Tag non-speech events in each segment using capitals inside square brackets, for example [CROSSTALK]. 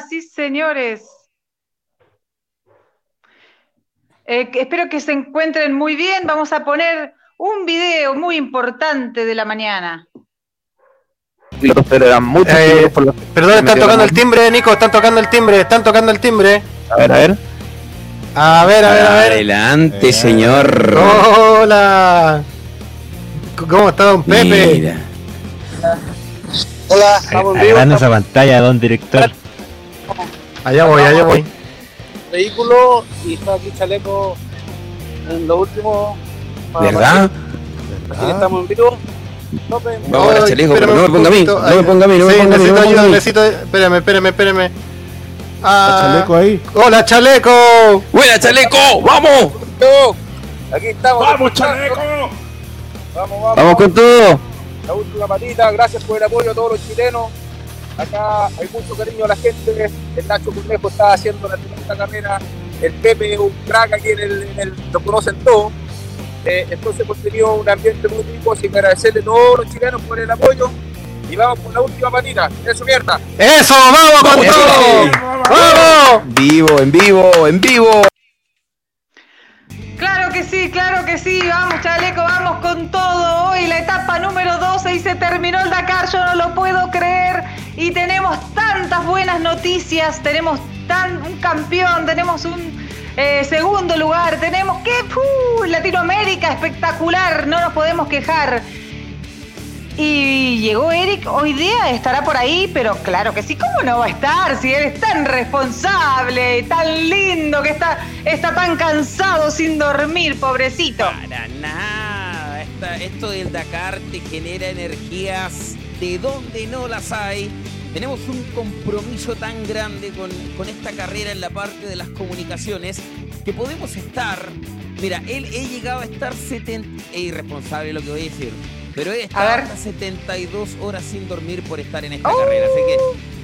señoras y señores? Eh, espero que se encuentren muy bien. Vamos a poner un video muy importante de la mañana. Pero eran muchos. Eh, por los- Perdón, están tocando el timbre, Nico, están tocando el timbre, están tocando el timbre. A ver, a ver. A ver, a ver, a ver. Adelante, Eh, señor. Hola. ¿Cómo está don Pepe? Mira. Hola, estamos en vivo. Agarrando esa pantalla, don director. Allá voy, allá voy. vehículo y está aquí Chaleco en lo último. ¿Verdad? que estamos en vivo. Tope. Vamos ahora, Ay, chaleco, espérame pero no me ponga a mí. No me ponga a mí, no me Sí, ponga a mí. necesito no me ayuda, necesito. Espérame, espérame, espérame. Ah, Chaleco ahí. Hola, Chaleco. ¡Buena, chaleco! ¡Vamos! Aquí estamos. ¡Vamos, chaleco! Vamos, vamos. ¡Vamos con todo! La última patita. Gracias por el apoyo a todos los chilenos. Acá hay mucho cariño a la gente. El Nacho Cornejo está haciendo la tremenda carrera. El Pepe es un crack aquí en el, en el- lo conocen todos. Eh, entonces hemos tenido un ambiente muy rico, así que agradecerle a todos los chilenos por el apoyo. Y vamos por la última patita. Eso mierda. Eso, vamos con todo. Vamos. Vivo, en vivo, en vivo. Claro que sí, claro que sí. Vamos, chaleco, vamos con todo. Hoy la etapa número 12 y se terminó el Dakar. Yo no lo puedo creer. Y tenemos tantas buenas noticias. Tenemos tan, un campeón, tenemos un eh, segundo lugar. Tenemos que. Latinoamérica espectacular. No nos podemos quejar. Y llegó Eric, hoy día estará por ahí, pero claro que sí, ¿cómo no va a estar si él es tan responsable tan lindo que está, está tan cansado sin dormir, pobrecito? Para nada. Esto del Dakar te genera energías de donde no las hay. Tenemos un compromiso tan grande con, con esta carrera en la parte de las comunicaciones que podemos estar. Mira, él he llegado a estar 70. Es irresponsable lo que voy a decir. Pero he estado hasta 72 horas sin dormir por estar en esta carrera. Así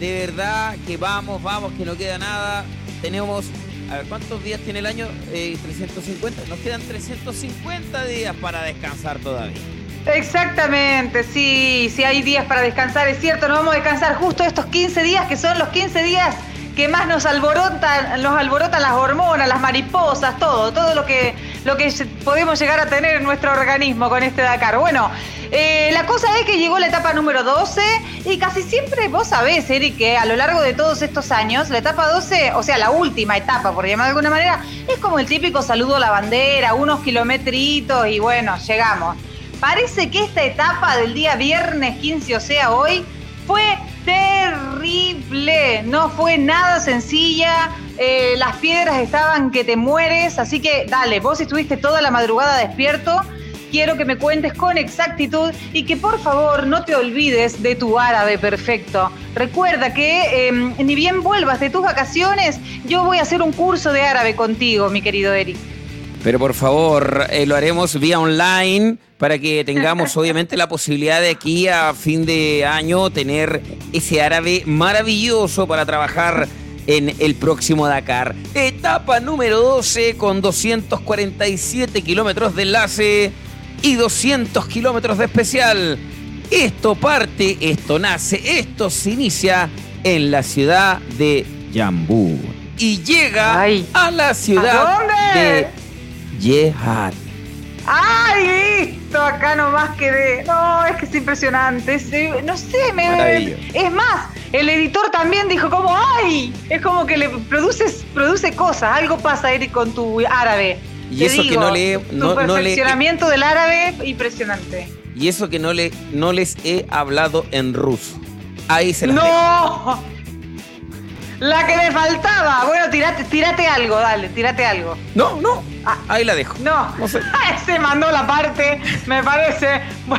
que de verdad que vamos, vamos, que no queda nada. Tenemos a ver, ¿cuántos días tiene el año? Eh, 350. Nos quedan 350 días para descansar todavía. Exactamente, sí, sí hay días para descansar, es cierto, nos vamos a descansar justo estos 15 días que son los 15 días que más nos alborotan, nos alborotan las hormonas, las mariposas, todo, todo lo que, lo que podemos llegar a tener en nuestro organismo con este Dakar. Bueno, eh, la cosa es que llegó la etapa número 12 y casi siempre vos sabés, Eric, que a lo largo de todos estos años, la etapa 12, o sea, la última etapa, por llamar de alguna manera, es como el típico saludo a la bandera, unos kilometritos y bueno, llegamos. Parece que esta etapa del día viernes 15, o sea, hoy, fue terrible. No fue nada sencilla. eh, las piedras estaban que te mueres. Así que dale, vos estuviste toda la madrugada despierto. Quiero que me cuentes con exactitud y que por favor no te olvides de tu árabe perfecto. Recuerda que eh, ni bien vuelvas de tus vacaciones, yo voy a hacer un curso de árabe contigo, mi querido Eric. Pero por favor, eh, lo haremos vía online para que tengamos [LAUGHS] obviamente la posibilidad de aquí a fin de año tener ese árabe maravilloso para trabajar en el próximo Dakar. Etapa número 12 con 247 kilómetros de enlace y 200 kilómetros de especial. Esto parte, esto nace, esto se inicia en la ciudad de Yambú y llega Ay. a la ciudad ¿A de Yehat. ¡Ay, listo! Acá nomás quedé. No, es que es impresionante. Es, eh, no sé, me. Es más, el editor también dijo como ¡ay! Es como que le produces, produce cosas. Algo pasa, Eric, con tu árabe. Y Te eso que no le- Tu no- no le- perfeccionamiento del árabe, impresionante. Y eso que no, le, no les he hablado en ruso. Ahí se las dejo. La que me faltaba. Bueno, tírate, tírate algo, dale, tírate algo. No, no. Ah. Ahí la dejo. No, No sé. [LAUGHS] se mandó la parte, me parece. [LAUGHS]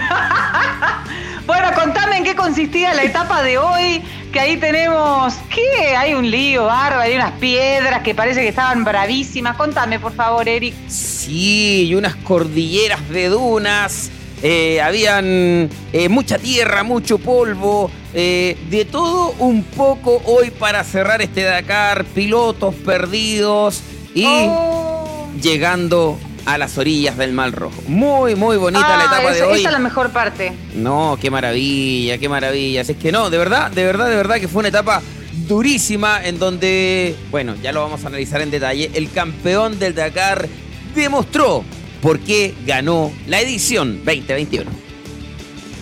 Bueno, contame en qué consistía la etapa de hoy, que ahí tenemos, ¿qué? Hay un lío bárbaro, hay unas piedras que parece que estaban bravísimas. Contame, por favor, Eric. Sí, y unas cordilleras de dunas. Eh, habían eh, mucha tierra, mucho polvo, eh, de todo un poco hoy para cerrar este Dakar, pilotos perdidos y Oh. llegando a las orillas del Mar Rojo. Muy, muy bonita la Ah, etapa de hoy. Esa es la mejor parte. No, qué maravilla, qué maravilla. Es que no, de verdad, de verdad, de verdad que fue una etapa durísima en donde, bueno, ya lo vamos a analizar en detalle, el campeón del Dakar demostró por qué ganó la edición 2021.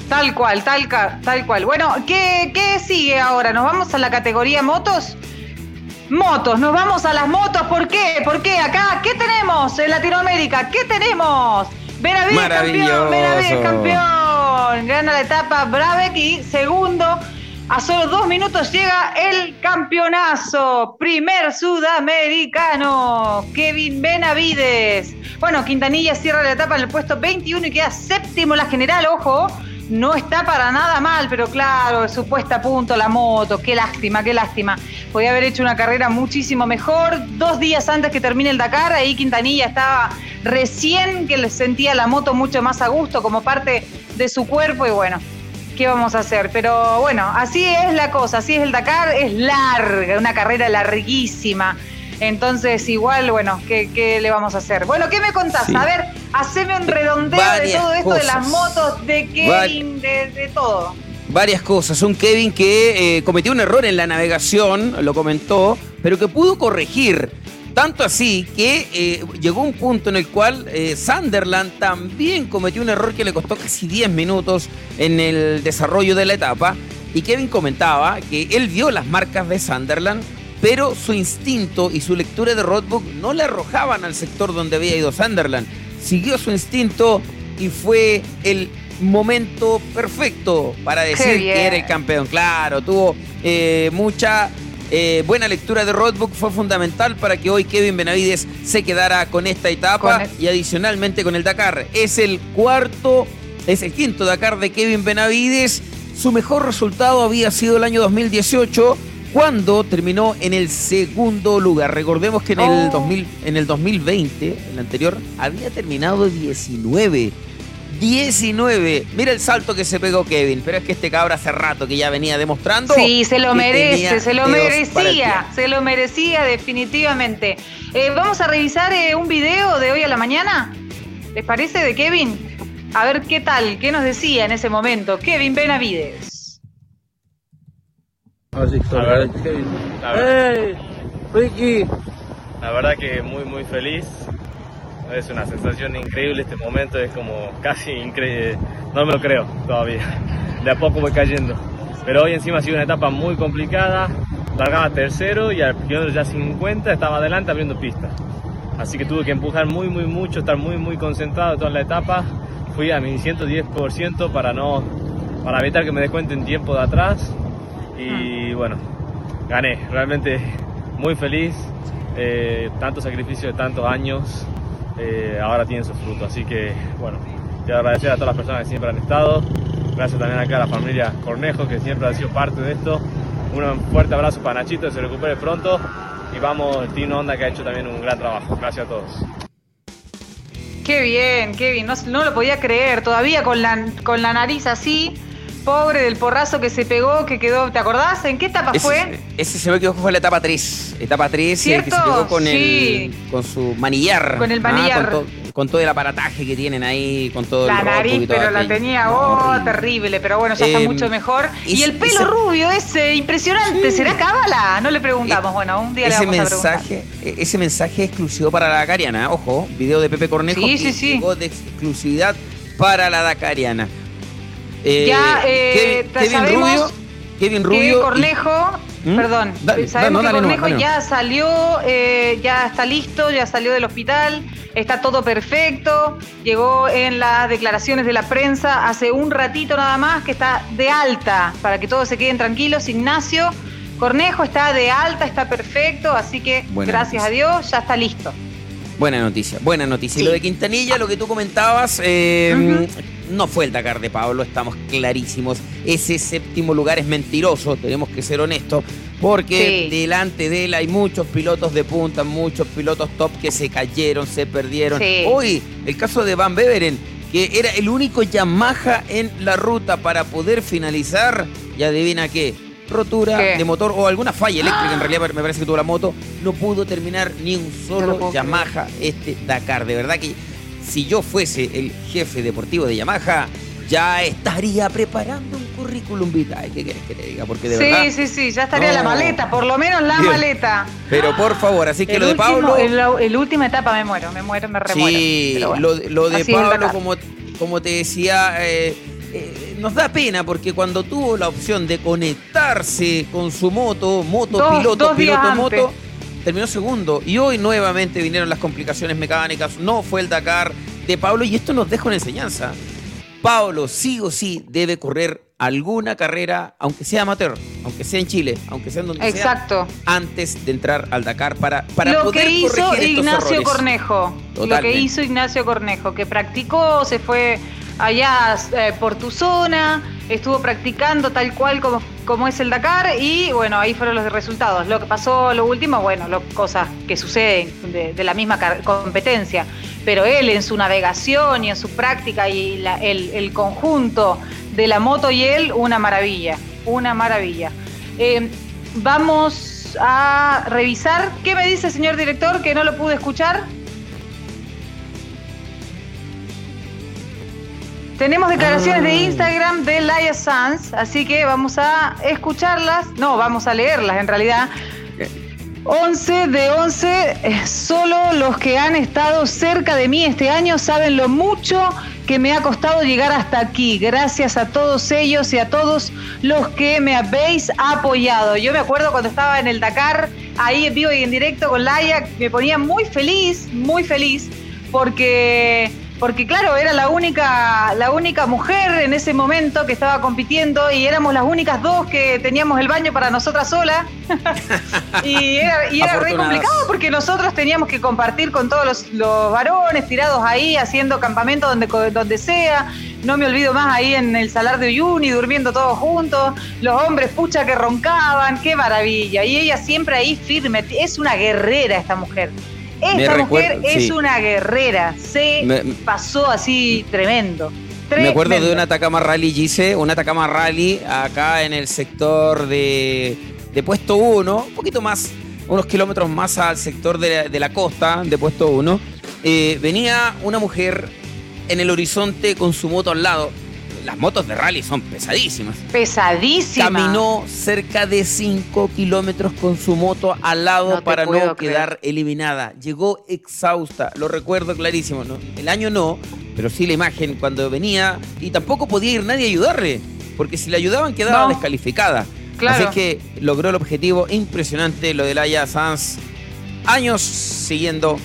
Tal cual, tal, tal cual. Bueno, ¿qué, ¿qué sigue ahora? ¿Nos vamos a la categoría motos? Motos, nos vamos a las motos. ¿Por qué? ¿Por qué? Acá, ¿qué tenemos en Latinoamérica? ¿Qué tenemos? Benavides campeón, Benavides campeón. Gana la etapa Brabeck y segundo, a solo dos minutos llega el campeonazo. Primer sudamericano, Kevin Benavides. Bueno, Quintanilla cierra la etapa en el puesto 21 y queda séptimo la general, ojo. No está para nada mal, pero claro, su puesta a punto la moto, qué lástima, qué lástima. Podía haber hecho una carrera muchísimo mejor. Dos días antes que termine el Dakar, ahí Quintanilla estaba recién que le sentía la moto mucho más a gusto como parte de su cuerpo y bueno, ¿qué vamos a hacer? Pero bueno, así es la cosa, así es el Dakar, es larga, una carrera larguísima. Entonces, igual, bueno, ¿qué, qué le vamos a hacer? Bueno, ¿qué me contás? Sí. A ver, haceme un redondeo de todo esto, de las motos, de Kevin, de, de todo. Varias cosas. Un Kevin que eh, cometió un error en la navegación, lo comentó, pero que pudo corregir. Tanto así que eh, llegó un punto en el cual eh, Sunderland también cometió un error que le costó casi 10 minutos en el desarrollo de la etapa. Y Kevin comentaba que él vio las marcas de Sunderland, pero su instinto y su lectura de roadbook no le arrojaban al sector donde había ido Sunderland. Siguió su instinto y fue el momento perfecto para decir que era el campeón. Claro, tuvo eh, mucha eh, buena lectura de roadbook, fue fundamental para que hoy Kevin Benavides se quedara con esta etapa Con el- y adicionalmente con el Dakar. Es el cuarto, es el quinto Dakar de Kevin Benavides. Su mejor resultado había sido el año 2018 cuando terminó en el segundo lugar. Recordemos que en, el, Oh. 2000, en el 2020, el anterior, había terminado 19. 19. Mira el salto que se pegó Kevin, pero es que este cabra hace rato que ya venía demostrando. Sí, se lo merece, se lo merecía, se lo merecía definitivamente. Eh, Vamos a revisar eh, un video de hoy a la mañana, ¿les parece, de Kevin? A ver qué tal, qué nos decía en ese momento Kevin Benavides. A ver, la verdad, la verdad que muy muy feliz. Es una sensación increíble este momento, es como casi increíble. No me lo creo todavía. De a poco voy cayendo. Pero hoy encima ha sido una etapa muy complicada. Largaba tercero y al kilómetro ya 50 estaba adelante abriendo pista. Así que tuve que empujar muy muy mucho, estar muy muy concentrado toda la etapa. Fui a mi 110% para no para evitar que me descuenten tiempo de atrás y bueno, gané. Realmente muy feliz. Eh, tanto sacrificio de tantos años, eh, ahora tienen su fruto. Así que bueno, quiero agradecer a todas las personas que siempre han estado. Gracias también acá a la familia Cornejo que siempre ha sido parte de esto. Un fuerte abrazo para Nachito, que se recupere pronto. Y vamos, el Team Honda que ha hecho también un gran trabajo. Gracias a todos. Qué bien, Kevin, no, no lo podía creer, todavía con la, con la nariz así, pobre del porrazo que se pegó, que quedó, ¿te acordás? ¿En qué etapa Ese, fue? ese se ve que fue la etapa 3. Etapa 3 eh, que se ¿Cierto? pegó con, Sí. el, con su manillar. Con el ah, manillar. con, to- con todo el aparataje que tienen ahí, con todo La el y nariz, todo pero la tenía, oh, terrible, pero bueno, ya está Eh, mucho mejor. Y, el pelo ese- rubio ese, impresionante, ¿será cábala? No le preguntamos, bueno, un día le ese vamos a preguntar. mensaje, e- ese mensaje es exclusivo para la Dakariana, ojo, video de Pepe Cornejo Sí, sí, sí. de exclusividad para la Dakariana. Eh, Ya, eh, Kevin, Kevin Rubio, Kevin Rubio y- Cornejo, ¿Mm? perdón, Dale, sabemos que Cornejo dale ya salió, eh, ya está listo, ya salió del hospital, está todo perfecto, llegó en las declaraciones de la prensa hace un ratito nada más que está de alta, para que todos se queden tranquilos, Ignacio. Cornejo está de alta, está perfecto, así que Buena gracias a Dios ya está listo. Buena noticia, buena noticia. Y Sí. lo de Quintanilla, lo que tú comentabas, eh, no fue el Dakar de Pablo, estamos clarísimos. Ese séptimo lugar es mentiroso, tenemos que ser honestos, porque Sí. delante de él hay muchos pilotos de punta, muchos pilotos top que se cayeron, se perdieron. Sí. Hoy, el caso de Van Beveren, que era el único Yamaha en la ruta para poder finalizar, y adivina qué, rotura ¿Qué? de motor o alguna falla eléctrica, en realidad me parece que tuvo la moto, no pudo terminar ni un solo Yamaha este Dakar. De verdad que si yo fuese el jefe deportivo de Yamaha, ya estaría preparando un currículum vitae. ¿Qué querés que te diga? Porque de verdad... Sí, sí, sí, ya estaría la No. maleta, por lo menos la Bien. maleta. Pero por favor, así que el lo de último, Pablo... el, el última etapa me muero, me muero, me remuero. Sí, bueno, lo, lo de Pablo, como, como te decía, eh, eh, nos da pena porque cuando tuvo la opción de conectarse con su moto, moto, Dos- piloto, dos piloto, moto, terminó segundo. Y hoy nuevamente vinieron las complicaciones mecánicas, no fue el Dakar de Pablo y esto nos deja una enseñanza. Pablo sí o sí debe correr alguna carrera, aunque sea amateur, aunque sea en Chile, aunque sea en donde sea, Exacto. antes de entrar al Dakar para, para lo poder que hizo Ignacio. Cornejo. Lo que hizo Ignacio Cornejo, que practicó, se fue allá eh, por tu zona, estuvo practicando tal cual como, como es el Dakar y bueno, ahí fueron los resultados. Lo que pasó lo último, bueno, lo- cosas que suceden de, la misma competencia, pero él en su navegación y en su práctica y el, el conjunto de la moto y él, una maravilla, una maravilla. Eh, vamos a revisar. ¿Qué me dice, señor director, que no lo pude escuchar? Tenemos declaraciones de Instagram de Laia Sanz, así que vamos a escucharlas. No, vamos a leerlas en realidad. 11 de 11, eh, solo los que han estado cerca de mí este año saben lo mucho que me ha costado llegar hasta aquí. Gracias a todos ellos y a todos los que me habéis apoyado. Yo me acuerdo cuando estaba en el Dakar, ahí en vivo y en directo con Laia, me ponía muy feliz, muy feliz, porque porque claro, era la única, la única mujer en ese momento que estaba compitiendo y éramos las únicas dos que teníamos el baño para nosotras solas. [LAUGHS] y era, y era re complicado porque nosotros teníamos que compartir con todos los, los varones tirados ahí, haciendo campamento donde, donde sea. No me olvido más ahí en el Salar de Uyuni, durmiendo todos juntos. Los hombres, pucha, que roncaban. Qué maravilla. Y ella siempre ahí firme. Es una guerrera esta mujer. Esta mujer es sí. una guerrera. Se Me- pasó así tremendo. Me acuerdo de una Atacama Rally, Gise, una Atacama Rally acá en el sector de, de Puesto 1, un poquito más, unos kilómetros más al sector de la, de la costa de Puesto 1. Eh, venía una mujer en el horizonte con su moto al lado. Las motos de rally son pesadísimas. Pesadísima. Caminó cerca de 5 kilómetros con su moto al lado No para no creer. quedar eliminada. Llegó exhausta, lo recuerdo clarísimo. ¿no? El año no, pero sí la imagen cuando venía y tampoco podía ir nadie a ayudarle, porque si le ayudaban quedaba No. descalificada. Claro. Así que logró el objetivo impresionante, lo de Laia Sanz. Años siguiendo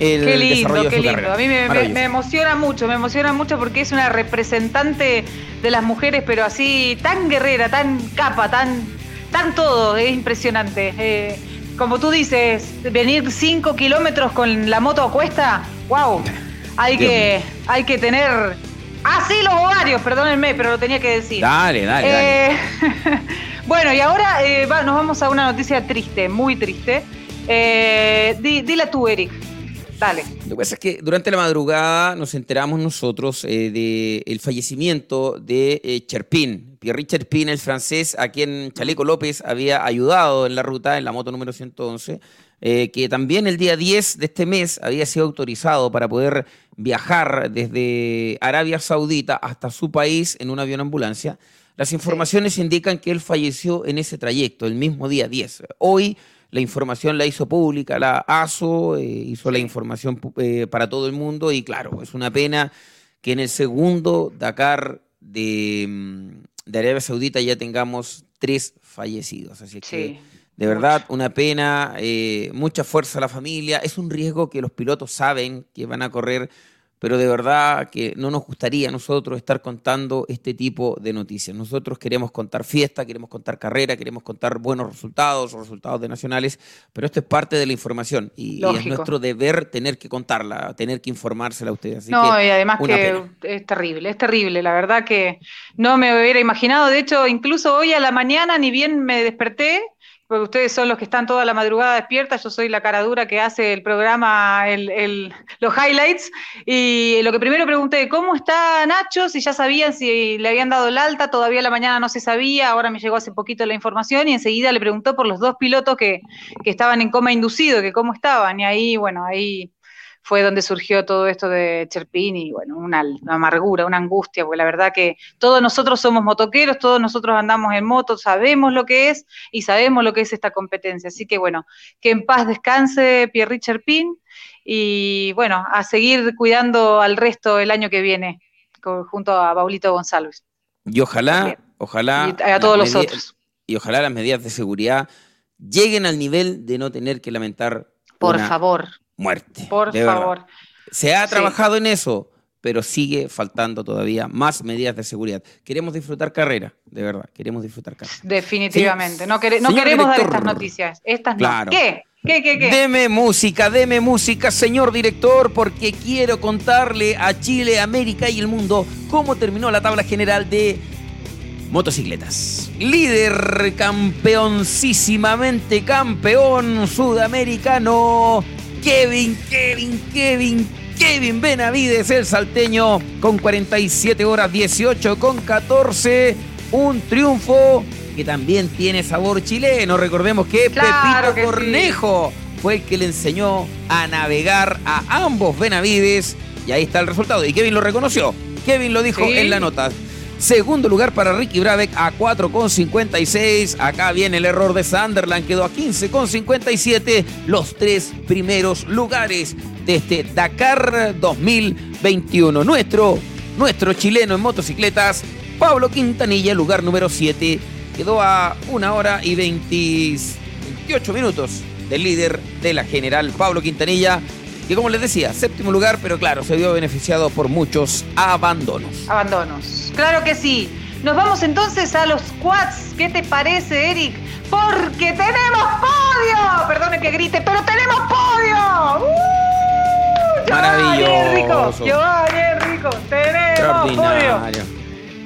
el Qué lindo, desarrollo de qué su lindo. carrera. A mí me, me- Maravilloso. me emociona mucho, me emociona mucho porque es una representante de las mujeres, pero así tan guerrera, tan capa, tan, tan todo, es impresionante. Eh, como tú dices, venir 5 kilómetros con la moto a cuesta, wow, hay Dios que, hay que tener así los ovarios, perdónenme, pero lo tenía que decir. Dale, dale, dale. Eh, [LAUGHS] bueno, y ahora eh, va- nos vamos a una noticia triste, muy triste. Di- dila tú, Eric. Dale. Lo que pasa es que durante la madrugada nos enteramos nosotros del fallecimiento de eh, Cherpin. Pierre Cherpin, el francés, a quien Chaleco López había ayudado en la ruta, en la moto número 111, eh, que también el día 10 de este mes había sido autorizado para poder viajar desde Arabia Saudita hasta su país en un avión ambulancia. Las informaciones indican que él falleció en ese trayecto, el mismo día 10. Hoy la información la hizo pública, la ASO eh, hizo la información eh, para todo el mundo y claro, es una pena que en el segundo Dakar de, mm, de Arabia Saudita ya tengamos tres fallecidos. Así que Sí. de verdad, una pena, eh, mucha fuerza a la familia. Es un riesgo que los pilotos saben que van a correr, pero de verdad que no nos gustaría a nosotros estar contando este tipo de noticias. Nosotros queremos contar fiesta, queremos contar carrera, queremos contar buenos resultados o resultados de nacionales, pero esto es parte de la información y, y es nuestro deber tener que contarla, tener que informársela a ustedes. Así no, que y además que pena. es terrible, es terrible. La verdad que no me hubiera imaginado. De hecho, incluso hoy a la mañana, ni bien me desperté, porque ustedes son los que están toda la madrugada despiertas, yo soy la cara dura que hace el programa, los highlights, y lo que primero pregunté, ¿cómo está Nacho? Si ya sabían si le habían dado el alta, todavía la mañana no se sabía, ahora me llegó hace poquito la información, y enseguida le preguntó por los dos pilotos que, que estaban en coma inducido, que cómo estaban, y ahí, bueno, ahí fue donde surgió todo esto de Cherpín y bueno, una, una amargura, una angustia, porque la verdad que todos nosotros somos motoqueros, todos nosotros andamos en moto, sabemos lo que es y sabemos lo que es esta competencia. Así que bueno, que en paz descanse Pierre Cherpín y bueno, a seguir cuidando al resto el año que viene junto a Paulito González Y ojalá, ojalá. y a todos los otros. Y ojalá las medidas de seguridad lleguen al nivel de no tener que lamentar Por una favor, muerte. por verdad. favor. Se ha Sí. trabajado en eso, pero sigue faltando todavía más medidas de seguridad. Queremos disfrutar carrera, de verdad, queremos disfrutar carrera. Definitivamente. No, quere- no Señor queremos dar estas noticias. Estas Claro. no. ¿Qué? ¿Qué, qué, qué? Deme música, deme música, señor director, porque quiero contarle a Chile, América y el mundo cómo terminó la tabla general de motocicletas. Líder campeoncísimamente campeón sudamericano, Kevin, Kevin, Kevin, Kevin Benavides, el salteño, con 47 horas 18 con 14. Un triunfo que también tiene sabor chileno. Recordemos que Claro Pepito que sí. Cornejo fue el que le enseñó a navegar a ambos Benavides. Y ahí está el resultado. Y Kevin lo reconoció. Kevin lo dijo Sí. en la nota. Segundo lugar para Ricky Brabeck a 4,56. Acá viene el error de Sunderland. Quedó a 15,57. Los tres primeros lugares de este Dakar 2021. Nuestro, nuestro chileno en motocicletas, Pablo Quintanilla, lugar número 7. Quedó a una hora y 20 28 minutos del líder de la general, Pablo Quintanilla. Que como les decía, séptimo lugar, pero claro, se vio beneficiado por muchos abandonos. Abandonos. Claro que sí. Nos vamos entonces a los quads. ¿Qué te parece, Eric? Porque tenemos podio. Perdone que grite, pero tenemos podio. ¡Uh! Maravilloso. Giovanni Enrico. Tenemos podio.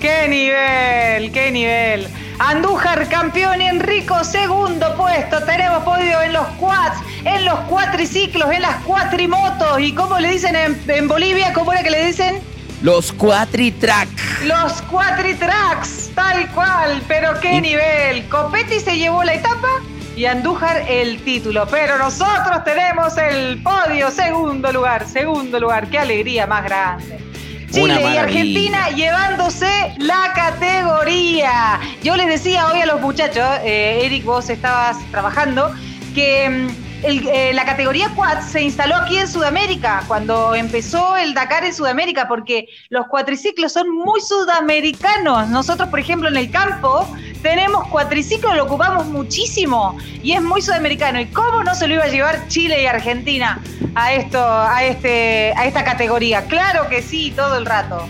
¡Qué nivel! ¡Qué nivel! Andújar campeón Enrico segundo puesto. Tenemos podio en los quads, en los cuatriciclos, en las cuatrimotos. ¿Y cómo le dicen en, en Bolivia? ¿Cómo era que le dicen? Los Quatritrack. Los cuatritracks, tal cual. Pero qué Y- nivel. Copetti se llevó la etapa y Andújar el título. Pero nosotros tenemos el podio, segundo lugar, segundo lugar. Qué alegría más grande. Chile y. Argentina llevándose la categoría. Yo les decía hoy a los muchachos, eh, Eric, vos estabas trabajando, que mm, el- eh, la categoría quad se instaló aquí en Sudamérica, cuando empezó el Dakar en Sudamérica, porque los cuatriciclos son muy sudamericanos. Nosotros, por ejemplo, en el campo tenemos cuatriciclos, lo ocupamos muchísimo y es muy sudamericano. ¿Y cómo no se lo iba a llevar Chile y Argentina a esto, a este, a esta categoría? Claro que sí, todo el rato.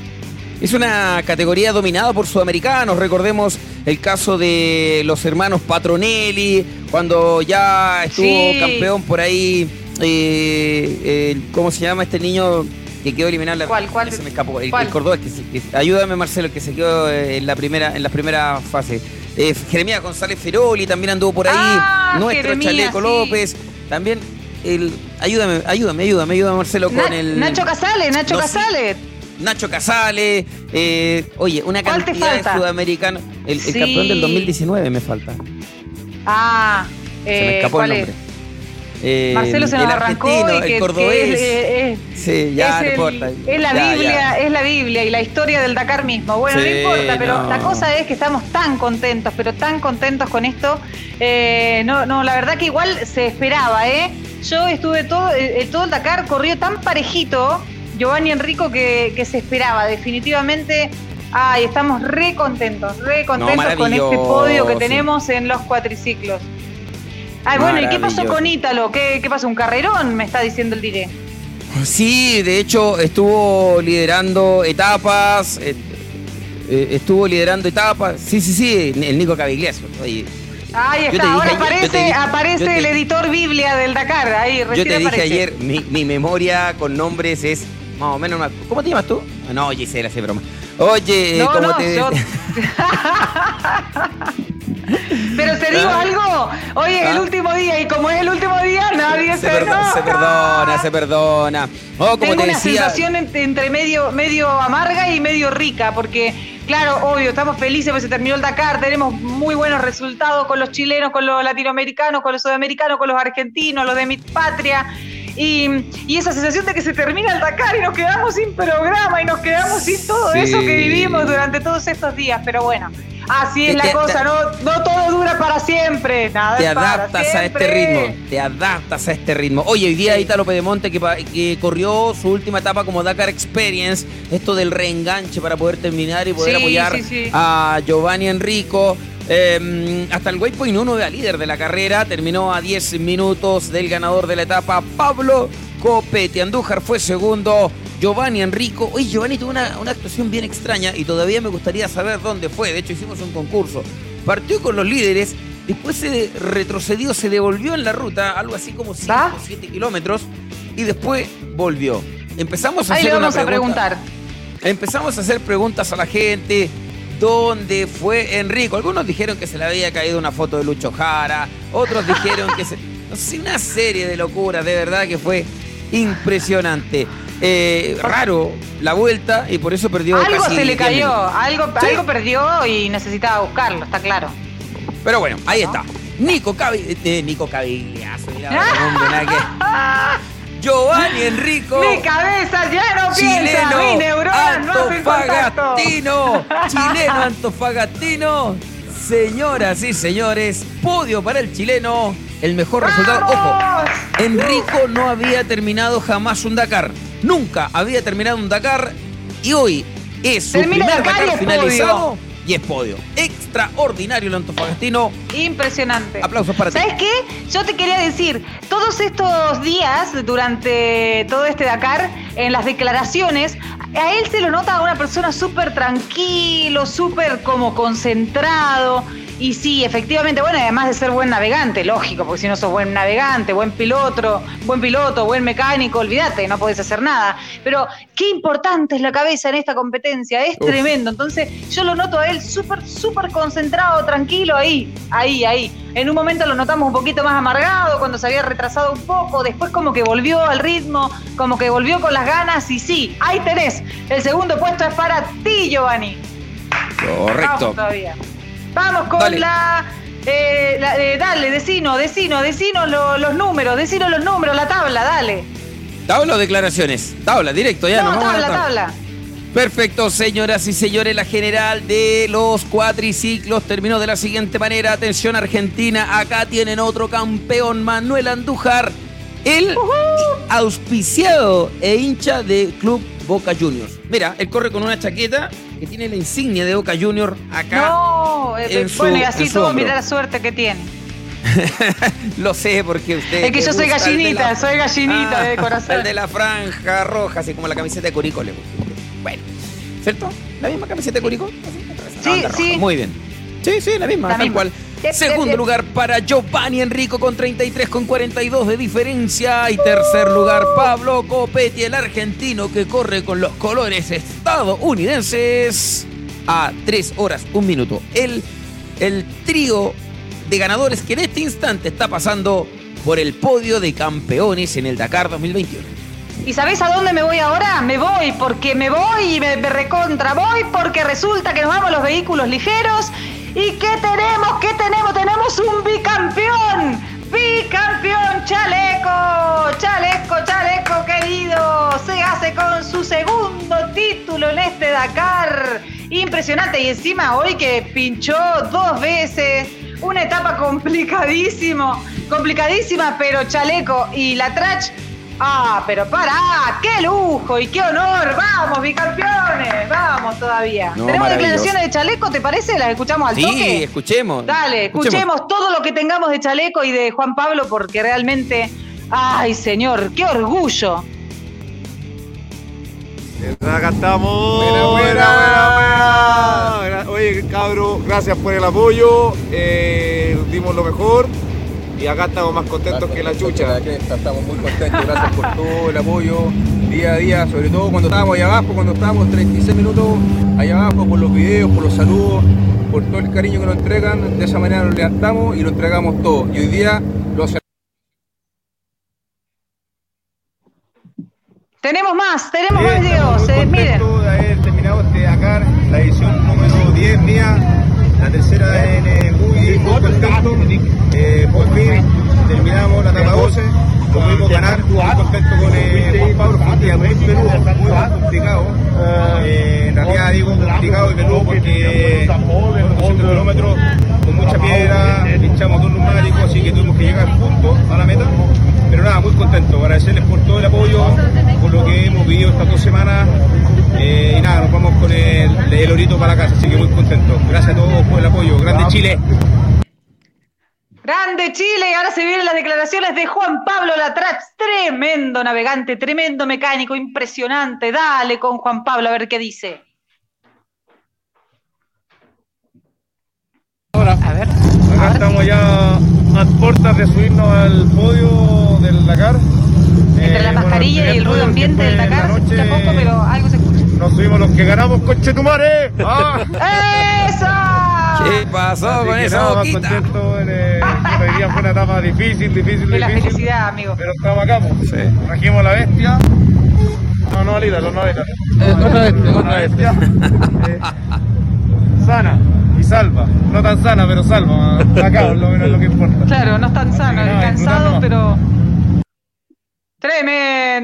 Es una categoría dominada por sudamericanos. Recordemos el caso de los hermanos Patronelli, cuando ya estuvo Sí. campeón por ahí. eh, el- ¿Cómo se llama este niño que quedó eliminado? la- ¿Cuál, cuál? Se me escapó. El, el cordobés. Que, que- ayúdame, Marcelo, que se quedó eh, en la primera, en la primera fase. Eh, Jeremías González Feroli también anduvo por ahí. Ah, Nuestro Jeremías, Chaleco sí. López. También el. Ayúdame, ayúdame, ayúdame, ayúdame, Marcelo, con Na- el. Nacho Casale, Nacho No, sí. Nacho Casale, eh, oye, una ¿Cuál te cantidad de sudamericanos. El, campeón del 2019 me falta. Ah, Se me eh, escapó el ¿cuál nombre. Eh, Marcelo se nos el arrancó y que, el cordobés. que es, sí, ya, es, no el- importa. es la Ya, Biblia, ya. es la Biblia y la historia del Dakar mismo. Bueno, Sí, no importa, pero no. la cosa es que estamos tan contentos, pero tan contentos con esto. Eh, no, no, la verdad que igual se esperaba, ¿eh? Yo estuve todo, eh, todo el Dakar corrió tan parejito, Giovanni Enrico, que, que se esperaba. Definitivamente, ay, estamos re contentos, re contentos con este podio que tenemos en los cuatriciclos. Ay, bueno, ¿y qué pasó con Ítalo? ¿Qué, qué pasó? ¿Un carrerón? Me está diciendo el diré. Sí, de hecho estuvo liderando etapas. eh, eh, estuvo liderando etapas. Sí, sí, sí, el Nico Cavigliazo. Oye, Ahí está, ahora ayer- aparece, te dije- aparece yo te- el editor Biblia del Dakar. Ahí, yo te dije aparece. ayer, mi, mi memoria con nombres es más o menos. ¿Cómo te llamas tú? No, Gisela, hace broma. Oye, No, como no, te yo- [LAUGHS] Pero te digo ¿Ah? algo, hoy es el ¿Ah? último día y como es el último día, nadie se, Se, perdo- enoja. se perdona, se perdona. Oh, como Tengo te una decía. sensación entre medio, medio amarga y medio rica, porque, claro, obvio, estamos felices porque se terminó el Dakar, tenemos muy buenos resultados con los chilenos, con los latinoamericanos, con los sudamericanos, con los argentinos, los de mi patria. Y, y esa sensación de que se termina el Dakar y nos quedamos sin programa y nos quedamos sin todo Sí. eso que vivimos durante todos estos días. Pero bueno, así es Te- la te- cosa, te- no, no todo dura para siempre. Nada Te adaptas a este ritmo, te adaptas a este ritmo. Oye, hoy día Ítalo Pedemonte que, que corrió su última etapa como Dakar Experience, esto del reenganche para poder terminar y poder Sí, apoyar sí. a Giovanni Enrico. Eh, hasta el waypoint 1 era líder de la carrera, terminó a 10 minutos del ganador de la etapa, Pablo Copete. Andújar fue segundo, Giovanni Enrico. Oye, Giovanni tuvo una, una actuación bien extraña y todavía me gustaría saber dónde fue. De hecho, hicimos un concurso. Partió con los líderes, después se de- retrocedió, se devolvió en la ruta, algo así como 5 ¿Va? o 7 kilómetros, y después volvió. Empezamos a Ahí hacer le una vamos a pregunta. preguntar. Empezamos a hacer preguntas a la gente. ¿Dónde fue Enrico? Algunos dijeron que se le había caído una foto de Lucho Jara. Otros dijeron que se. [LAUGHS] No sé, una serie de locuras, de verdad que fue impresionante. Eh, raro la vuelta y por eso perdió Algo casi se le 10 cayó, algo, Sí. algo perdió y necesitaba buscarlo, está claro. Pero bueno, ahí está. Nico Cavi, eh, Nico Cavigliazo, nada que- [LAUGHS] Giovanni Enrico. Mi cabeza ya no piensa, mi chileno neurona no hacen antofagastino, chileno [LAUGHS] antofagastino, señoras y señores, podio para el chileno, el mejor resultado. Ojo. Enrico no había terminado jamás un Dakar, nunca había terminado un Dakar y hoy es su Termina primer Dakar Dakar finalizado y es podio. Extraordinario el antofagastino. Impresionante. Aplausos para ti. ¿Sabes qué? Yo te quería decir, todos estos días, durante todo este Dakar, en las declaraciones, a él se lo nota una persona súper tranquilo, súper como concentrado. Y sí, efectivamente, bueno, además de ser buen navegante, lógico, porque si no sos buen navegante, buen piloto, buen piloto, buen mecánico, olvídate, no podés hacer nada. Pero qué importante es la cabeza en esta competencia, es Uf. tremendo. Entonces, yo lo noto a él súper, súper concentrado, tranquilo, ahí, ahí, ahí. En un momento lo notamos un poquito más amargado, cuando se había retrasado un poco, después como que volvió al ritmo, como que volvió con las ganas, y sí, ahí tenés. El segundo puesto es para ti, Giovanni. Correcto. Vamos todavía. Vamos con Dale. la, eh, la- eh, dale, decino, decino, decino lo- los números, decino los números, la tabla, dale. Tabla o declaraciones. Tabla, directo, ya no, nos vamos a tabla, la tabla. tabla. Perfecto, señoras y señores, la general de los cuatriciclos terminó de la siguiente manera. Atención Argentina, acá tienen otro campeón, Manuel Andújar, el auspiciado e hincha de Club Boca Juniors. Mira, él corre con una chaqueta que tiene la insignia de Boca Juniors acá. No, eh, en su- bueno, y en así su todo, mira la suerte que tiene. [LAUGHS] Lo sé porque usted... Es que yo soy gallinita, la- soy gallinita Ah, de corazón. El de la franja roja, así como la camiseta de Curico le gusta. Bueno, ¿cierto? ¿La misma camiseta de Curico? Así, Sí, roja. sí. Muy bien. Sí, sí, la misma, La tal misma. cual. Segundo lugar para Giovanni Enrico con 33 con 42 de diferencia. Y tercer lugar Pablo Copetti, el argentino que corre con los colores estadounidenses a 3 horas, 1 minuto. El, el trío de ganadores que en este instante está pasando por el podio de campeones en el Dakar 2021. ¿Y sabés a dónde me voy ahora? Me voy porque me voy y me, me recontra voy porque resulta que nos vamos los vehículos ligeros. ¿Y qué tenemos? ¿Qué tenemos? Tenemos un bicampeón. Bicampeón chaleco. Chaleco, chaleco querido. Se hace con su segundo título en este Dakar. Impresionante. Y encima hoy que pinchó dos veces. Una etapa complicadísimo, complicadísima, pero chaleco y la trach Ah, pero pará, qué lujo y qué honor. Vamos, bicampeones, vamos todavía. No, ¿Tenemos declaraciones de chaleco, te parece? ¿Las escuchamos al Sí, toque? escuchemos. Dale, escuchemos todo lo que tengamos de chaleco y de Juan Pablo porque realmente, ay señor, qué orgullo. Acá estamos. Buena, buena, buena, buena. Oye, cabro, gracias por el apoyo. Eh, dimos lo mejor. Y acá estamos más contentos que la chucha. Estamos muy contentos, gracias por todo el apoyo día a día, sobre todo cuando estábamos allá abajo, cuando estábamos 36 minutos allá abajo, por los videos, por los saludos. por todo el cariño que nos entregan, de esa manera nos levantamos y lo entregamos todo. Y hoy día lo hacemos. Tenemos más, tenemos más videos. eh, miren. de haber terminado este Dakar, la edición número 10 mía, la tercera en. Eh, por fin terminamos la etapa 12, lo pudimos ganar, muy contento con eh, Juan Pablo, fue un día muy peludo, muy complicado. Eh, en realidad digo complicado y peludo porque fueron 200 kilómetros con mucha piedra, pinchamos dos neumáticos, así que tuvimos que llegar juntos a la meta. Pero nada, muy contento, agradecerles por todo el apoyo, por lo que hemos vivido estas dos semanas. Eh, y nada, nos vamos con el, el orito para casa, así que muy contento. Gracias a todos por el apoyo. Grande Chile. Grande Chile, y ahora se vienen las declaraciones de Juan Pablo Latrach, tremendo navegante, tremendo mecánico, impresionante. Dale con Juan Pablo a ver qué dice. A ver. Acá estamos ya a puertas de subirnos al podio del Dakar. Entre la Eh, mascarilla bueno, y el ruido ambiente del la Dakar se escucha noche, poco, pero algo se escucha. Nos subimos los que ganamos, conchetumare. ¡Ah! ¡Eso! ¿Qué pasó Así con esa boquita? contento en, eh, hoy día fue una etapa difícil, difícil, De la difícil. felicidad, amigo. Pero estamos acá, pues. Trajimos la bestia. No, no, Alita, no, no, Alita. otra bestia, Una bestia. Eh, sana y salva. No tan sana, pero salva. Acá, lo menos es lo que importa. Claro, no es tan sano, que nada, cansado, pero. Tremendo,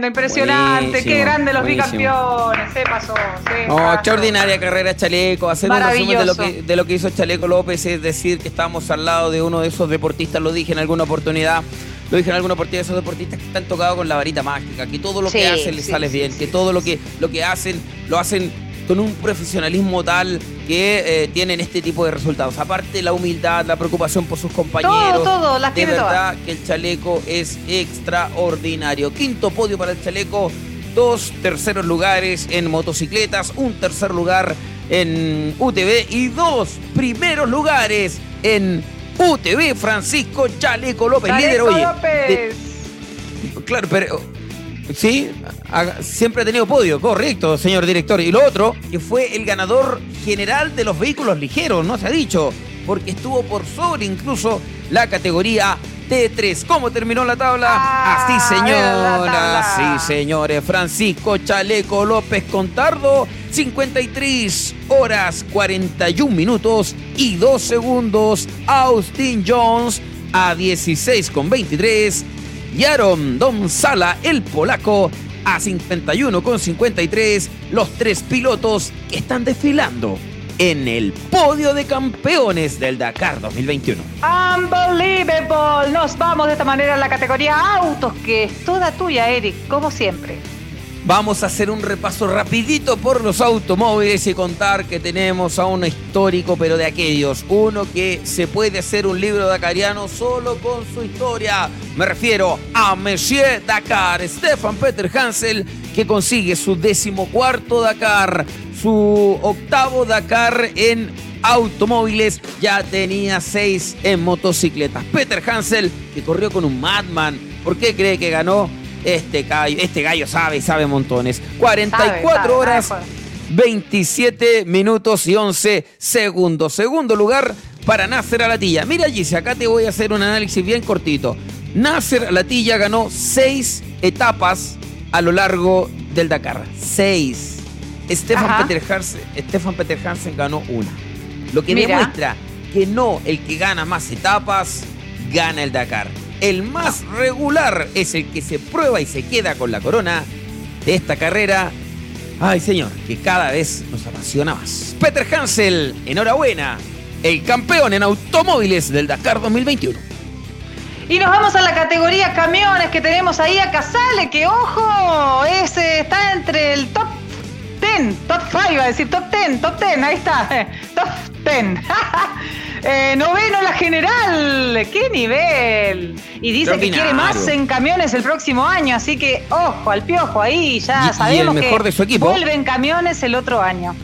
impresionante, Buenísimo, qué grande los buenísimo. bicampeones, se pasó. se No, pasó. extraordinaria carrera Chaleco. Hacer un resumen de lo, que, de lo que hizo Chaleco López es decir que estamos al lado de uno de esos deportistas, lo dije en alguna oportunidad. Lo dije en alguna oportunidad, esos deportistas que están tocados con la varita mágica, que todo lo que hacen les sí, sale sí, bien, que todo lo que, lo que hacen, lo hacen con un profesionalismo tal que eh, tienen este tipo de resultados. Aparte la humildad, la preocupación por sus compañeros. Todo, todo, las de todas. verdad que el chaleco es extraordinario. Quinto podio para el chaleco, dos terceros lugares en motocicletas, un tercer lugar en UTV y dos primeros lugares en UTV. Francisco Chaleco López, líder, Chaleco oye. López. de- claro, pero sí, ha- siempre ha tenido podio, correcto, señor director. Y lo otro, que fue el ganador general de los vehículos ligeros, no se ha dicho, porque estuvo por sobre incluso la categoría T3. ¿Cómo terminó la tabla? Ah, Así, señoras, tabla. sí, señores. Francisco Chaleco López Contardo, 53 horas 41 minutos y 2 segundos. Austin Jones a 16 con 23. Yaron Don Sala, el polaco, a 51 con 53. Los tres pilotos que están desfilando en el podio de campeones del Dakar 2021. Unbelievable. Nos vamos de esta manera a la categoría autos, que es toda tuya, Eric, como siempre. Vamos a hacer un repaso rapidito por los automóviles y contar que tenemos a un histórico, pero de aquellos. Uno que se puede hacer un libro dakariano solo con su historia. Me refiero a Monsieur Dakar, Stefan Peter Hansel, que consigue su decimocuarto Dakar, su octavo Dakar en automóviles, ya tenía seis en motocicletas. Peter Hansel, que corrió con un Madman. ¿Por qué cree que ganó? Este gallo, este gallo sabe, sabe montones. 44 Sabe, sabe, horas, sabe, 27 minutos y 11 segundos. Segundo lugar para Nasser Alatilla. Mira, Gise, acá te voy a hacer un análisis bien cortito. Nasser Alatilla ganó seis etapas a lo largo del Dakar. Seis. Stefan Ajá. Peter, Hansen, Stefan Peter Hansen ganó una. Lo que Mira. demuestra que no el que gana más etapas gana el Dakar. El más regular es el que se prueba y se queda con la corona de esta carrera. Ay, señor, que cada vez nos apasiona más. Peter Hansel, enhorabuena, el campeón en automóviles del Dakar 2021. Y nos vamos a la categoría camiones que tenemos ahí a Casale, que ojo, ese está entre el top 10, top 5, iba a decir top 10, top 10, ahí está, [LAUGHS] top 10. [LAUGHS] Eh, noveno la general, qué nivel. Y dice que quiere más en camiones el próximo año, así que ojo al piojo ahí, ya Y- y el sabemos mejor que de su equipo. vuelve en camiones el otro año.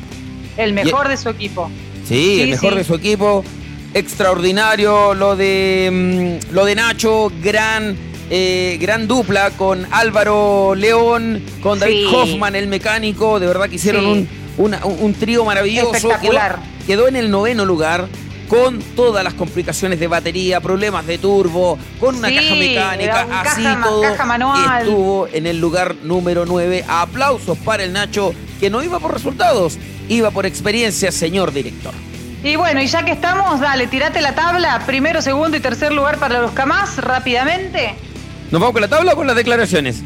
El mejor de su equipo. Sí, el mejor sí. de su equipo. Extraordinario lo de mm, lo de Nacho, gran eh, gran dupla con Álvaro León, con David Sí. Hoffman, el mecánico. De verdad que hicieron un, una- un- un trío maravilloso. Espectacular. Quedó, quedó en el noveno lugar con todas las complicaciones de batería, problemas de turbo, con una Sí, caja mecánica, un así caja todo. caja manual. Estuvo en el lugar número 9. Aplausos para el Nacho, que no iba por resultados, iba por experiencia, señor director. Y bueno, y ya que estamos, dale, tirate la tabla, primero, segundo y tercer lugar para los Camás, rápidamente. ¿Nos vamos con la tabla o con las declaraciones?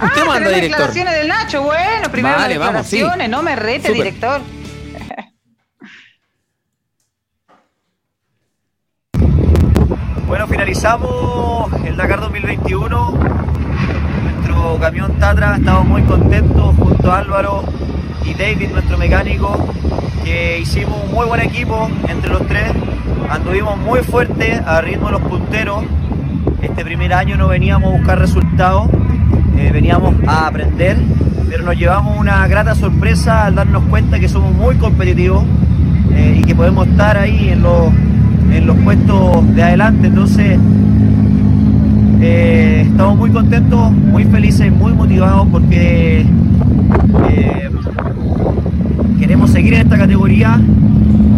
Ah, Usted manda, tenemos director. declaraciones del Nacho, bueno, primero Vale, las vamos, sí. declaraciones, no me rete, director. Bueno, finalizamos el Dakar 2021. Nuestro camión Tatra, estamos muy contentos junto a Álvaro y David, nuestro mecánico, que hicimos un muy buen equipo entre los tres. Anduvimos muy fuerte a ritmo de los punteros. Este primer año no veníamos a buscar resultados, eh, veníamos a aprender, pero nos llevamos una grata sorpresa al darnos cuenta que somos muy competitivos eh, y que podemos estar ahí en los, en los puestos de adelante. Entonces, eh, estamos muy contentos, muy felices, muy motivados porque eh, queremos seguir en esta categoría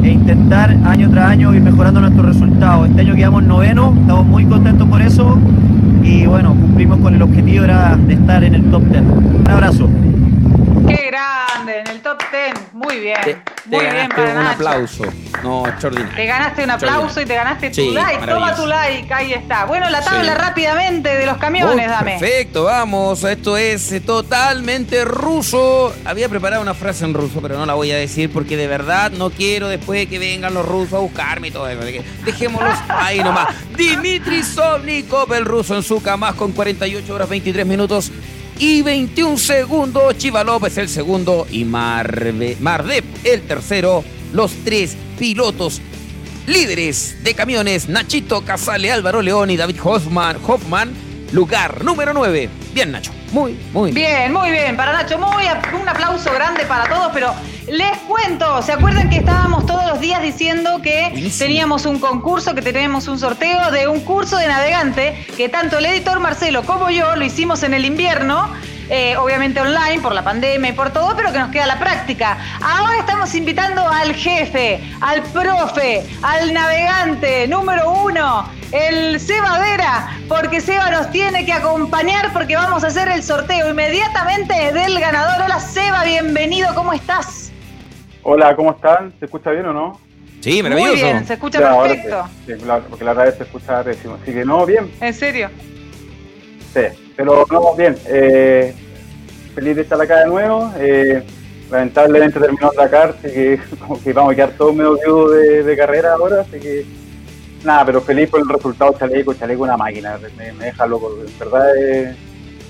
e intentar año tras año ir mejorando nuestros resultados. Este año quedamos noveno, estamos muy contentos por eso y bueno, cumplimos con el objetivo era de estar en el top 10. Un abrazo. Qué grande, en el top 10, muy bien. Te, muy bien ganaste para un aplauso. No, extraordinario. Te ganaste un aplauso y te ganaste tu like. Toma tu like, ahí está. Bueno, la tabla Sí. rápidamente de los camiones, dame. Perfecto, vamos. Esto es eh, totalmente ruso. Había preparado una frase en ruso, pero no la voy a decir porque de verdad no quiero después que vengan los rusos a buscarme y todo eso. Dejémoslos [LAUGHS] ahí nomás. Dimitri Sovnikov, el ruso en su Kamaz con 48 horas 23 minutos y 21 segundos. Chiva López el segundo y Marve- Mardev el tercero. Los tres pilotos líderes de camiones, Nachito Casale, Álvaro León y David Hoffman, Hoffman lugar número 9. Bien, Nacho. Muy, muy bien. Bien, muy bien. Para Nacho, muy un aplauso grande para todos, pero les cuento, ¿se acuerdan que estábamos todos los días diciendo que Buenísimo. teníamos un concurso, que teníamos un sorteo de un curso de navegante, que tanto el editor Marcelo como yo lo hicimos en el invierno? eh, obviamente online por la pandemia y por todo, pero que nos queda la práctica. Ahora estamos invitando al jefe, al profe, al navegante número uno, el Seba Vera, porque Seba nos tiene que acompañar porque vamos a hacer el sorteo inmediatamente del ganador. Hola Seba, bienvenido, ¿cómo estás? Hola, ¿cómo están? ¿Se escucha bien o no? Sí, Muy maravilloso. bien, se escucha Ya, perfecto. sí, sí, claro, porque la otra vez se escuchaba pésimo. Así que no, bien, ¿En serio? sí. Pero no, bien. Eh, feliz de estar acá de nuevo. Eh, lamentablemente terminó el Dakar, así que [LAUGHS] como que vamos a quedar todos medio viudos de, de carrera ahora, así que nada, pero feliz por el resultado Chaleco, Chaleco una máquina, me, me deja loco, en verdad es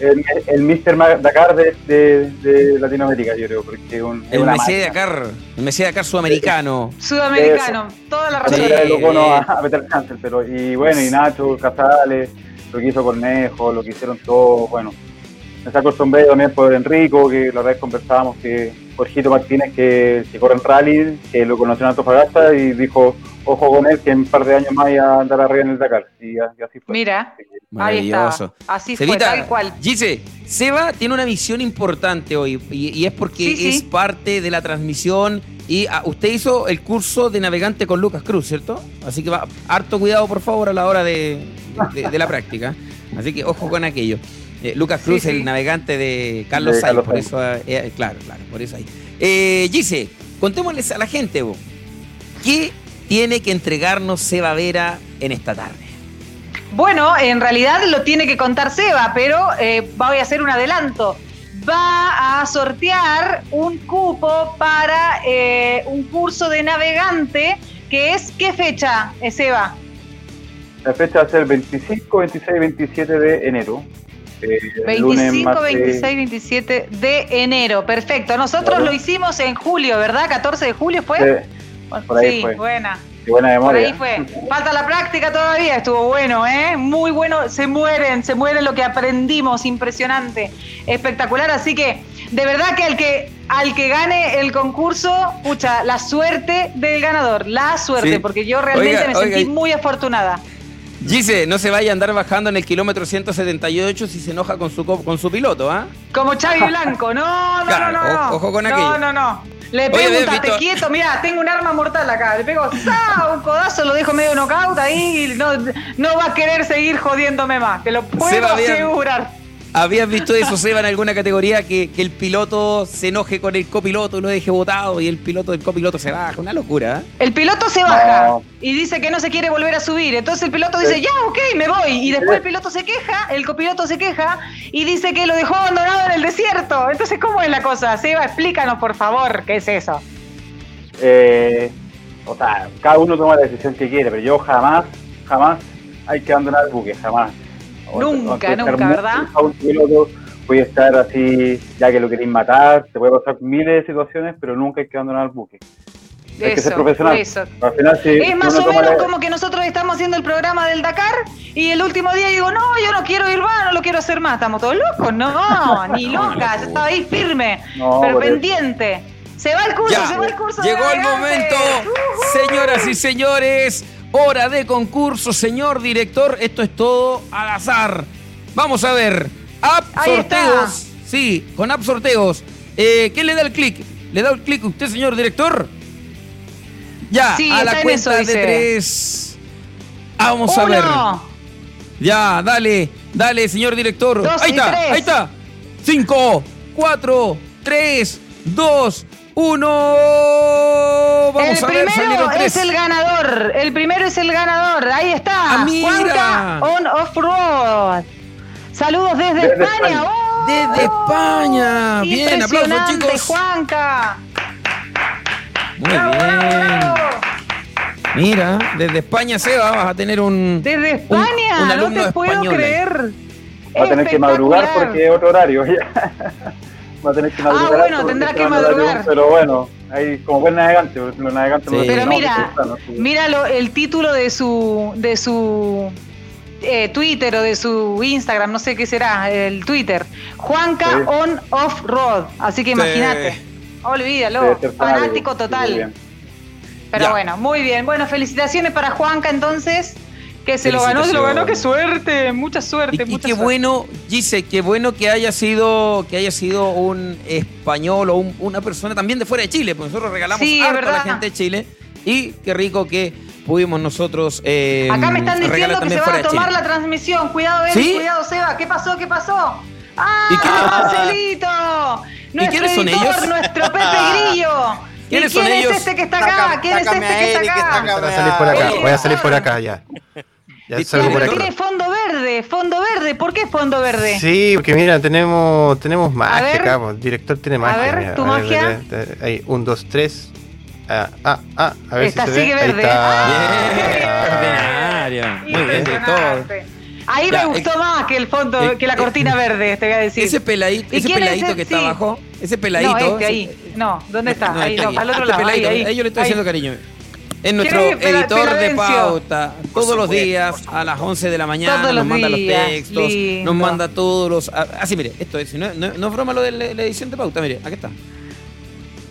el, el Mr. Dakar de, de- de Latinoamérica, yo creo, porque es un, El máquina. Dakar, el Mercedes Dakar sudamericano. Sudamericano, toda la razón. Los bonos a, Cancel, pero y bueno, y Nacho, Casales, lo que hizo Cornejo, lo que hicieron todos, bueno. Me saco el sombrero también por Enrico, que la otra vez conversábamos que Jorgito Martínez, que, que corre en rally, que lo conoció en Antofagasta y dijo, ojo con él, que en un par de años más iba a andar arriba en el Dakar. Y, a- y así fue. Mira, ahí estaba. Así fue, tal cual. Gise, Seba tiene una misión importante hoy y, y es porque Sí, sí. es parte de la transmisión y ah, usted hizo el curso de navegante con Lucas Cruz, ¿cierto? Así que va, harto cuidado por favor a la hora de, de- de la práctica. Así que ojo con aquello. Eh, Lucas Cruz, Sí, sí. el navegante de Carlos De Sainz, por Sainz. eso, eh, eh, claro, claro, por eso ahí. Eh, Gise, contémosles a la gente, vos, ¿qué tiene que entregarnos Seba Vera en esta tarde? Bueno, en realidad lo tiene que contar Seba, pero eh, voy a hacer un adelanto. Va a sortear un cupo para eh, un curso de navegante que es, ¿qué fecha, Seba? La fecha va a ser 25, 26 27 de enero. Eh, el lunes 25, más de- 26, 27 de enero. Perfecto. Nosotros Claro. lo hicimos en julio, ¿verdad? 14 de julio fue. Sí, por ahí sí, fue. buena. qué buena Por memoria. ahí fue. Falta la práctica todavía, estuvo bueno, ¿eh? Muy bueno, se mueren, se mueren lo que aprendimos, impresionante, espectacular. Así que, de verdad que al que, al que gane el concurso, pucha, la suerte del ganador, la suerte, Sí. porque yo realmente Oiga, me oiga, sentí muy afortunada. Gise, no se vaya a andar bajando en el kilómetro 178 si se enoja con su, co- con su piloto, ¿ah? Como Xavi [LAUGHS] Blanco, no, no, Claro, no, no, no. ojo con no, aquello. no, no. Le Oye, pego un ¿habías tate quieto, mirá, tengo un arma mortal acá. Le pego ¡za! un codazo, lo dejo medio knockout ahí y no, no va a querer seguir jodiéndome más. Te lo puedo asegurar. ¿Habías visto eso, Seba, en alguna categoría? Que, que el piloto se enoje con el copiloto y lo deje botado y el piloto del copiloto se baja. Una locura, ¿eh? El piloto se baja No. y dice que no se quiere volver a subir. Entonces el piloto dice, ya, ok, me voy. Y después el piloto se queja, el copiloto se queja y dice que lo dejó abandonado en el desierto. Entonces, ¿cómo es la cosa? Seba, explícanos, por favor, ¿qué es eso? Eh, o sea, cada uno toma la decisión que quiere, pero yo jamás, jamás hay que abandonar el buque, jamás. Nunca, nunca, muy ¿verdad? enojado un piloto, puede estar así, ya que lo queréis matar, te puede pasar miles de situaciones, pero nunca hay que abandonar el buque. Hay que ser profesional. eso. Al final, si Es más o menos la- como que nosotros estamos haciendo el programa del Dakar y el último día digo, no, yo no quiero ir más, no lo quiero hacer más. Estamos todos locos, no, [LAUGHS] ni locas, estaba ahí firme, No, pero eso. pendiente. Se va el curso, Ya, se va el curso. llegó el momento, señoras y señores. Hora de concurso, señor director. Esto es todo al azar. Vamos a ver. App Ahí está. sorteos. Sí, con app sorteos. Eh, ¿Qué le da el clic? ¿Le da el clic usted, señor director? Ya, Sí, a la en cuenta eso, de tres. Vamos a ver. Ya, dale, dale, señor director. Dos ahí está, tres. ahí está. Cinco, cuatro, tres, dos, uno. Vamos el a ver, primero tres. es el ganador. El primero es el ganador. Ahí está. Ah. Juanca on off road. Saludos desde, Desde España. España. ¡Oh! Desde España. Bien, aplausos, Impresionante, chicos. Juanca. Muy Bravo, bien. bravo. Mira, desde España, Seba, vas a tener un. Desde un- España, un no alumno te puedo español creer. Va a tener que madrugar porque es otro horario. [LAUGHS] ya. Va a tener que madrugar. Ah, bueno, tendrá que madrugar. Pero bueno, ahí como buen navegante, porque los navegantes Sí. no Pero mira, sí. mira lo- el título de su de su eh, Twitter o de su Instagram, no sé qué será, el Twitter. Juanca Sí. on off road. Así que Sí. imagínate. Olvídalo, fanático, total. Pero Ya. bueno, muy bien. Bueno, felicitaciones para Juanca entonces, que se lo ganó, se lo ganó, qué suerte, mucha suerte, Y, y mucha qué suerte. bueno, Gise, qué bueno que haya sido que haya sido un español o un- una persona también de fuera de Chile, porque nosotros regalamos Sí, harto a la gente de Chile y qué rico que pudimos nosotros eh, Acá me están diciendo que se va fuera a tomar la transmisión. Cuidado, Eri, ¿Sí? cuidado, Seba. ¿Qué pasó? ¿Qué pasó? ¡Ah, ¿Y qué- Marcelito! Nuestro quiénes son editor, ellos? nuestro [LAUGHS] Pepe Grillo. ¿Quiénes ¿Y son quién ellos? es este que está acá? ¿Quién es este que está acá? Voy a salir por acá, voy a salir por acá ya. Ya por tiene fondo verde, fondo verde. ¿Por qué fondo verde? Sí, porque mira, tenemos, tenemos magia ver. acá, el director tiene magia. ver, mira, ¿tu magia? ver, Ahí, un, dos, tres. Ah, ah, ah, a ver Esta si se sigue ve. Ahí verde. está. Bien, Ah. ordinaria. Muy bien, director. Ahí Ya, me gustó más que el fondo, eh, que la eh, cortina verde, te voy a decir. Ese peladito, ¿Y ese es peladito ese? que está Sí. abajo, ese peladito. No, este ahí. No, ¿dónde está? No, ahí, este no, aquí. al otro Este lado. Ahí, peladito, ahí. ahí yo le estoy ahí. haciendo cariño. Es nuestro editor de pauta. Todos los días a las 11 de la mañana Todos nos los manda los textos, lindo. nos manda todos los. ah, Así, mire, esto es, no, no- no es broma lo de la, la edición de pauta, mire, aquí está.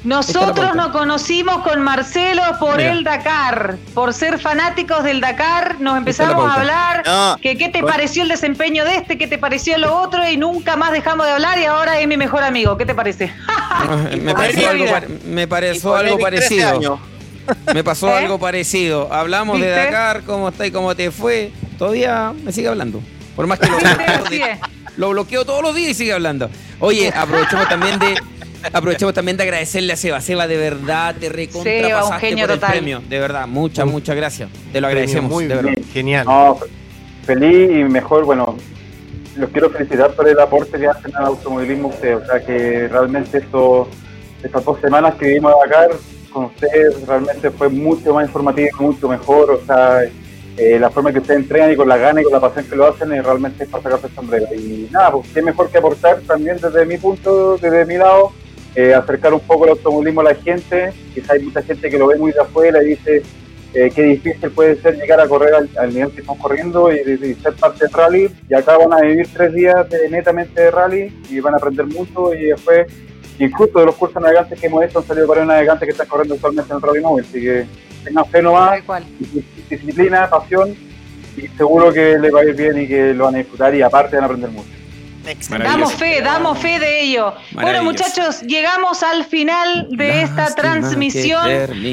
Nosotros nos conocimos con Marcelo por Mira. el Dakar, por ser fanáticos del Dakar, nos empezamos a hablar, No. que qué te Con- pareció el desempeño de este, qué te pareció lo otro y nunca más dejamos de hablar y ahora es mi mejor amigo, ¿qué te parece? [LAUGHS] [LAUGHS] me pareció algo, me pareció algo parecido. Me pasó [LAUGHS] ¿Eh? algo parecido. Hablamos de. Dakar, cómo está y cómo te fue. Todavía me sigue hablando. Por más que lo, [LAUGHS] es. lo bloqueo todos los días y sigue hablando. Oye, aprovechemos también de [LAUGHS] aprovechemos también de agradecerle a Seba. Seba, de verdad, te recontra Seba, un pasaste genio por el total. premio. De verdad, muchas, muchas gracias. Te lo agradecemos, Muy de verdad. bien, genial. No, feliz y mejor, bueno, los quiero felicitar por el aporte que hacen al automovilismo ustedes. O sea, que realmente esto, estas dos semanas que vivimos a Dakar con ustedes realmente fue mucho más informativo, mucho mejor. O sea, eh, la forma que ustedes entrenan y con la gana y con la pasión que lo hacen es realmente para sacarse el sombrero. Y nada, pues qué mejor que aportar también desde mi punto, desde mi lado, eh, acercar un poco el automovilismo a la gente. Quizá hay mucha gente que lo ve muy de afuera y dice eh, qué difícil puede ser llegar a correr al, nivel que estamos corriendo y, ser parte del rally. Y acá van a vivir tres días netamente de rally y van a aprender mucho y después, incluso de los cursos navegantes que hemos hecho, han salido varios navegantes que están corriendo actualmente en el rally móvil. Así que tengan fe nomás, disciplina, pasión y seguro que les va a ir bien y que lo van a disfrutar y aparte van a aprender mucho. Damos fe, damos fe de ello. Bueno, muchachos, llegamos al final de esta transmisión.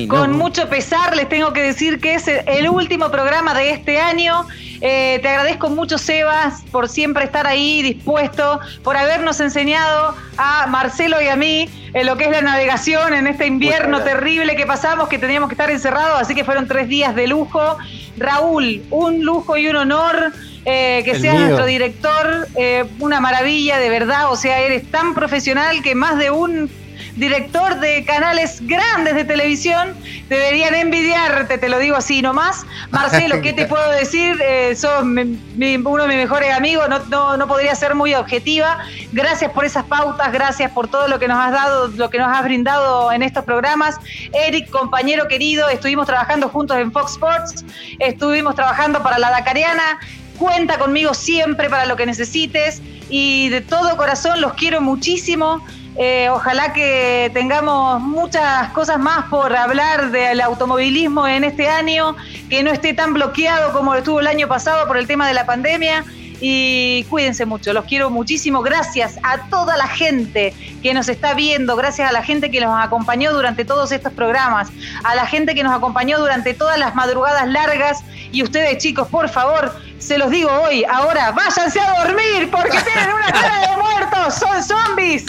Con mucho pesar les tengo que decir que es el último programa de este año. Eh, te agradezco mucho, Sebas, por siempre estar ahí dispuesto, por habernos enseñado a Marcelo y a mí en lo que es la navegación en este invierno terrible que pasamos, que teníamos que estar encerrados, así que fueron tres días de lujo. Raúl, un lujo y un honor. Eh, que seas nuestro director, eh, una maravilla de verdad, o sea, eres tan profesional que más de un director de canales grandes de televisión, deberían envidiarte, te lo digo así nomás. Marcelo, [LAUGHS] ¿qué te puedo decir? Eh, sos uno de mis mejores amigos, no, no, podría ser muy objetiva. Gracias por esas pautas, gracias por todo lo que nos has dado, lo que nos has brindado en estos programas. Eric, compañero querido, estuvimos trabajando juntos en Fox Sports, estuvimos trabajando para la Dakariana. Cuenta conmigo siempre para lo que necesites y de todo corazón los quiero muchísimo. Eh, ojalá que tengamos muchas cosas más por hablar del automovilismo en este año, que no esté tan bloqueado como estuvo el año pasado por el tema de la pandemia. Y cuídense mucho, los quiero muchísimo. Gracias a toda la gente que nos está viendo, gracias a la gente que nos acompañó durante todos estos programas, a la gente que nos acompañó durante todas las madrugadas largas. Y ustedes, chicos, por favor, se los digo hoy, ahora, váyanse a dormir porque tienen una [LAUGHS] cara de muertos, son zombies.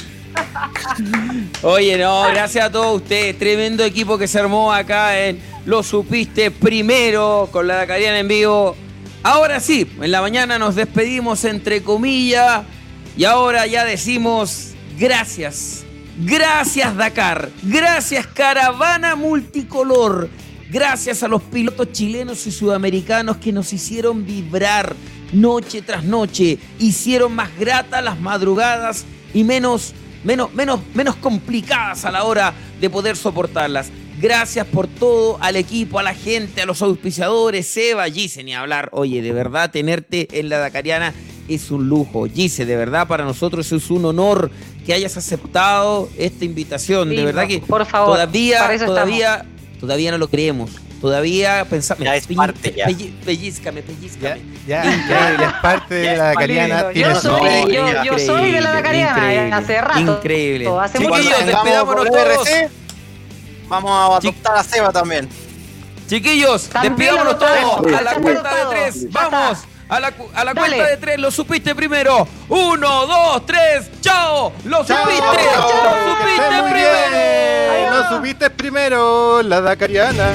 Oye, no, gracias a todos ustedes. Tremendo equipo que se armó acá en Lo Supiste primero con la Dakariana en vivo. Ahora sí, en la mañana nos despedimos entre comillas y ahora ya decimos gracias. Gracias Dakar. Gracias Caravana Multicolor. Gracias a los pilotos chilenos y sudamericanos que nos hicieron vibrar noche tras noche, hicieron más gratas las madrugadas y menos menos, menos, menos complicadas a la hora de poder soportarlas. Gracias por todo al equipo, a la gente, a los auspiciadores, Seba, Gise, ni hablar. Oye, de verdad, tenerte en la Dakariana es un lujo. Gise, de verdad, para nosotros es un honor que hayas aceptado esta invitación. de verdad que por favor, todavía, todavía, todavía no lo creemos. Todavía pensamos. Ya es parte, ya. Pellizcame, pellizcame. Ya, increíble, es parte de la Dacariana. Yo, soy, yo, yo soy de la Dacariana hace rato. Increíble. Hace Chiquillos, despidámonos todos. Vamos a adoptar a Seba también. Chiquillos, despidámonos todos. A la cuenta de tres. Vamos. A la, a la cuenta de tres, lo supiste primero. Uno, dos, tres, chao. Lo supiste. Lo supiste primero. Lo supiste primero, la Dacariana.